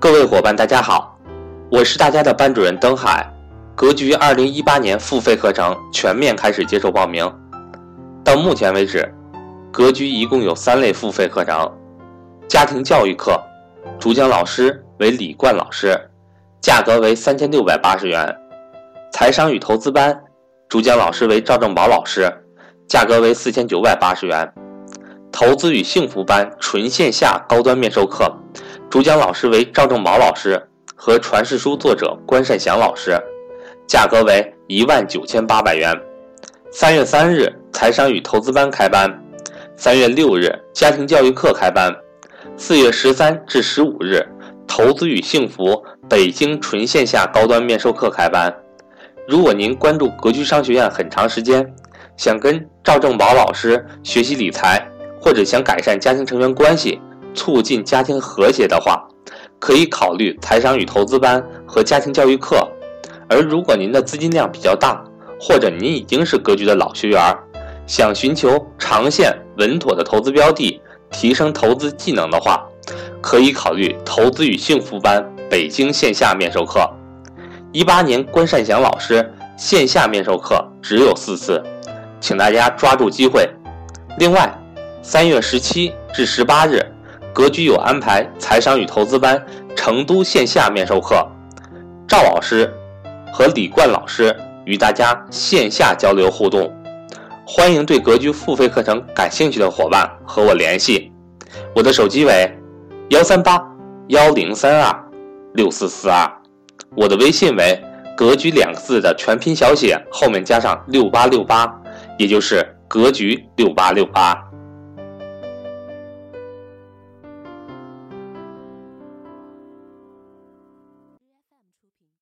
各位伙伴，大家好，我是大家的班主任登海。格局二零一八年付费课程全面开始接受报名。到目前为止，格局一共有三类付费课程：家庭教育课，主讲老师为李冠老师，价格为三千六百八十元；财商与投资班，主讲老师为赵正宝老师，价格为四千九百八十元；投资与幸福班纯线下高端面授课，主讲老师为赵正宝老师和传世书作者关善祥老师。价格为一万九千八百元。三月三日，财商与投资班开班；三月六日，家庭教育课开班；四月十三至十五日，投资与幸福北京纯线下高端面授课开班。如果您关注格局商学院很长时间，想跟赵正宝老师学习理财，或者想改善家庭成员关系，促进家庭和谐的话，可以考虑财商与投资班和家庭教育课。而如果您的资金量比较大，或者您已经是格局的老学员，想寻求长线稳妥的投资标的，提升投资技能的话，可以考虑投资与幸福班北京线下面授课。一八年关善祥老师线下面授课只有四次，请大家抓住机会。另外，三月十七至十八日，格局有安排财商与投资班成都线下面授课，赵老师。和李冠老师与大家线下交流互动，欢迎对格局付费课程感兴趣的伙伴和我联系，我的手机为幺三八幺零三二六四四二，我的微信为格局两个字的全拼小写后面加上六八六八，也就是格局六八六八。